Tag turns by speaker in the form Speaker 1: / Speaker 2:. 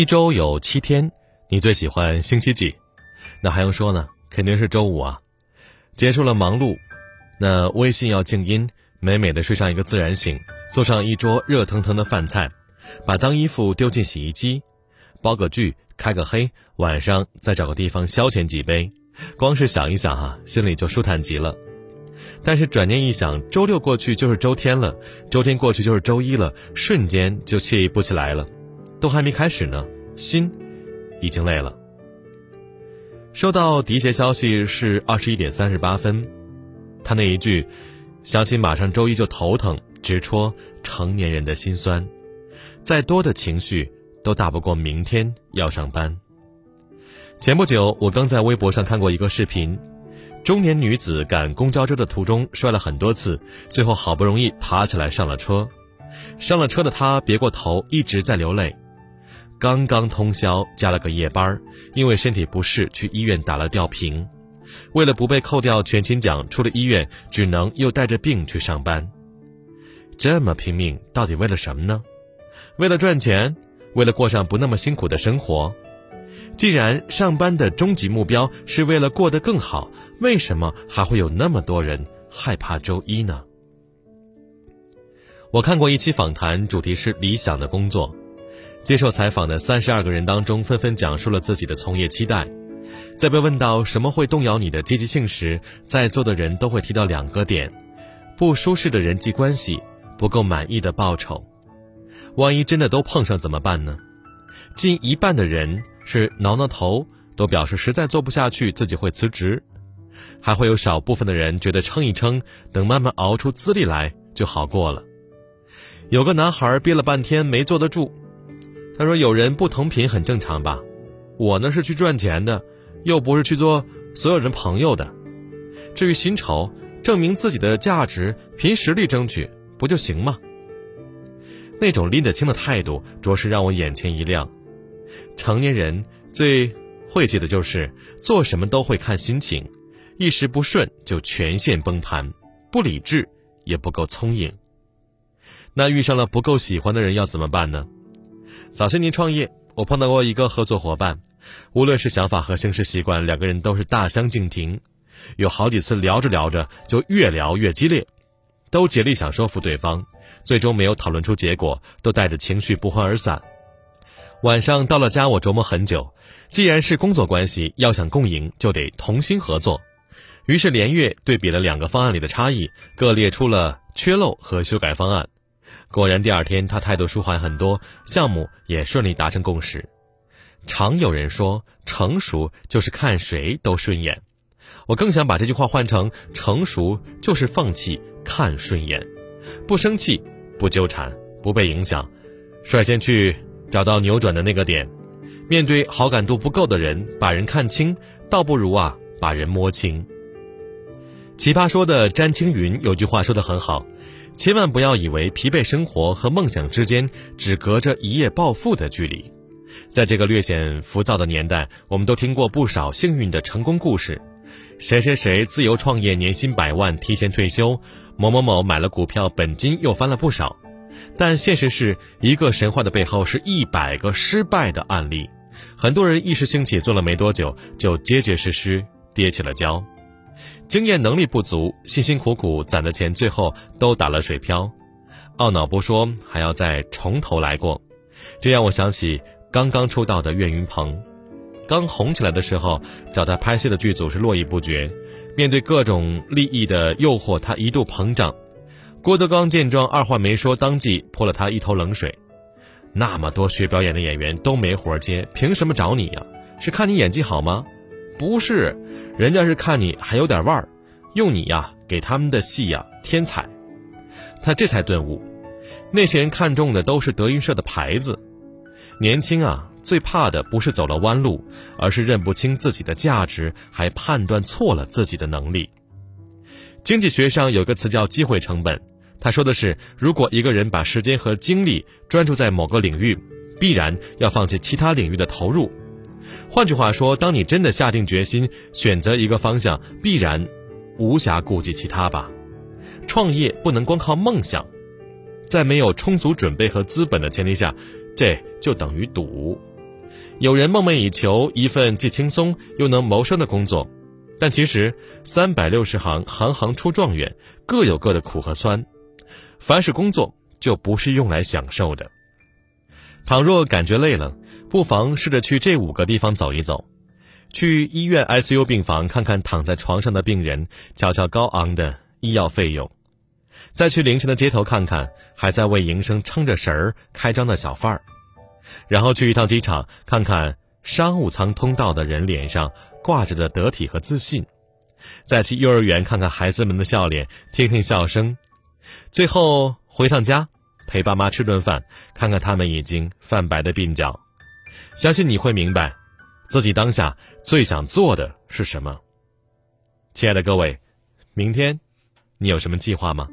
Speaker 1: 一周有七天，你最喜欢星期几？那还用说呢？肯定是周五啊！结束了忙碌，那微信要静音，美美的睡上一个自然醒，做上一桌热腾腾的饭菜，把脏衣服丢进洗衣机，煲个剧，开个黑，晚上再找个地方消遣几杯。光是想一想哈，心里就舒坦极了。但是转念一想，周六过去就是周天了，周天过去就是周一了，瞬间就惬意不起来了。都还没开始呢，心已经累了。收到迪杰消息是二十一点三十八分，他那一句“想起马上周一就头疼”，直戳成年人的心酸。再多的情绪都打不过明天要上班。前不久，我刚在微博上看过一个视频。中年女子赶公交车的途中摔了很多次，最后好不容易爬起来上了车。上了车的她别过头，一直在流泪。刚刚通宵加了个夜班，因为身体不适去医院打了吊瓶。为了不被扣掉全勤奖，出了医院只能又带着病去上班。这么拼命，到底为了什么呢？为了赚钱，为了过上不那么辛苦的生活。既然上班的终极目标是为了过得更好，为什么还会有那么多人害怕周一呢？我看过一期访谈，主题是理想的工作。接受采访的三十二个人当中，纷纷讲述了自己的从业期待。在被问到什么会动摇你的积极性时，在座的人都会提到两个点：不舒适的人际关系，不够满意的报酬。万一真的都碰上怎么办呢？近一半的人。是挠挠头，都表示实在做不下去，自己会辞职。还会有少部分的人觉得撑一撑，等慢慢熬出资历来就好过了。有个男孩憋了半天没坐得住，他说：“有人不同频很正常吧？我呢是去赚钱的，又不是去做所有人朋友的。至于薪酬，证明自己的价值，凭实力争取不就行吗？”那种拎得清的态度，着实让我眼前一亮。成年人最晦气的就是做什么都会看心情，一时不顺就全线崩盘，不理智也不够聪颖。那遇上了不够喜欢的人要怎么办呢？早些年创业，我碰到过一个合作伙伴，无论是想法和行事习惯，两个人都是大相径庭，有好几次聊着聊着就越聊越激烈，都竭力想说服对方，最终没有讨论出结果，都带着情绪不欢而散。晚上到了家，我琢磨很久。既然是工作关系，要想共赢，就得同心合作。于是连月对比了两个方案里的差异，各列出了缺漏和修改方案。果然，第二天他态度舒缓很多，项目也顺利达成共识。常有人说，成熟就是看谁都顺眼。我更想把这句话换成：成熟就是放弃看顺眼，不生气，不纠缠，不被影响，率先去。找到扭转的那个点，面对好感度不够的人，把人看清，倒不如啊把人摸清。奇葩说的詹青云有句话说得很好，千万不要以为疲惫生活和梦想之间只隔着一夜暴富的距离。在这个略显浮躁的年代，我们都听过不少幸运的成功故事，谁谁谁自由创业，年薪百万，提前退休；某某某买了股票，本金又翻了不少。但现实是一个神话的背后是一百个失败的案例，很多人一时兴起做了没多久就结结实实跌起了跤，经验能力不足，辛辛苦苦攒的钱最后都打了水漂，懊恼不说还要再从头来过，这让我想起刚刚出道的岳云鹏，刚红起来的时候找他拍戏的剧组是络绎不绝，面对各种利益的诱惑，他一度膨胀。郭德纲见状，二话没说，当即泼了他一头冷水。那么多学表演的演员都没活接，凭什么找你呀？是看你演技好吗？不是，人家是看你还有点腕儿，用你呀给他们的戏呀添彩。他这才顿悟，那些人看中的都是德云社的牌子。年轻啊，最怕的不是走了弯路，而是认不清自己的价值，还判断错了自己的能力。经济学上有个词叫机会成本，他说的是，如果一个人把时间和精力专注在某个领域，必然要放弃其他领域的投入。换句话说，当你真的下定决心选择一个方向，必然无暇顾及其他吧。创业不能光靠梦想，在没有充足准备和资本的前提下，这就等于赌。有人梦寐以求一份既轻松又能谋生的工作，但其实三百六十行，行行出状元，各有各的苦和酸。凡是工作，就不是用来享受的。倘若感觉累了，不妨试着去这五个地方走一走：去医院 ICU 病房看看躺在床上的病人，瞧瞧高昂的医药费用；再去凌晨的街头看看还在为营生撑着神儿开张的小贩儿。然后去一趟机场，看看商务舱通道的人脸上挂着的得体和自信；再去幼儿园看看孩子们的笑脸，听听笑声；最后回趟家，陪爸妈吃顿饭，看看他们已经泛白的鬓角。相信你会明白，自己当下最想做的是什么。亲爱的各位，明天你有什么计划吗？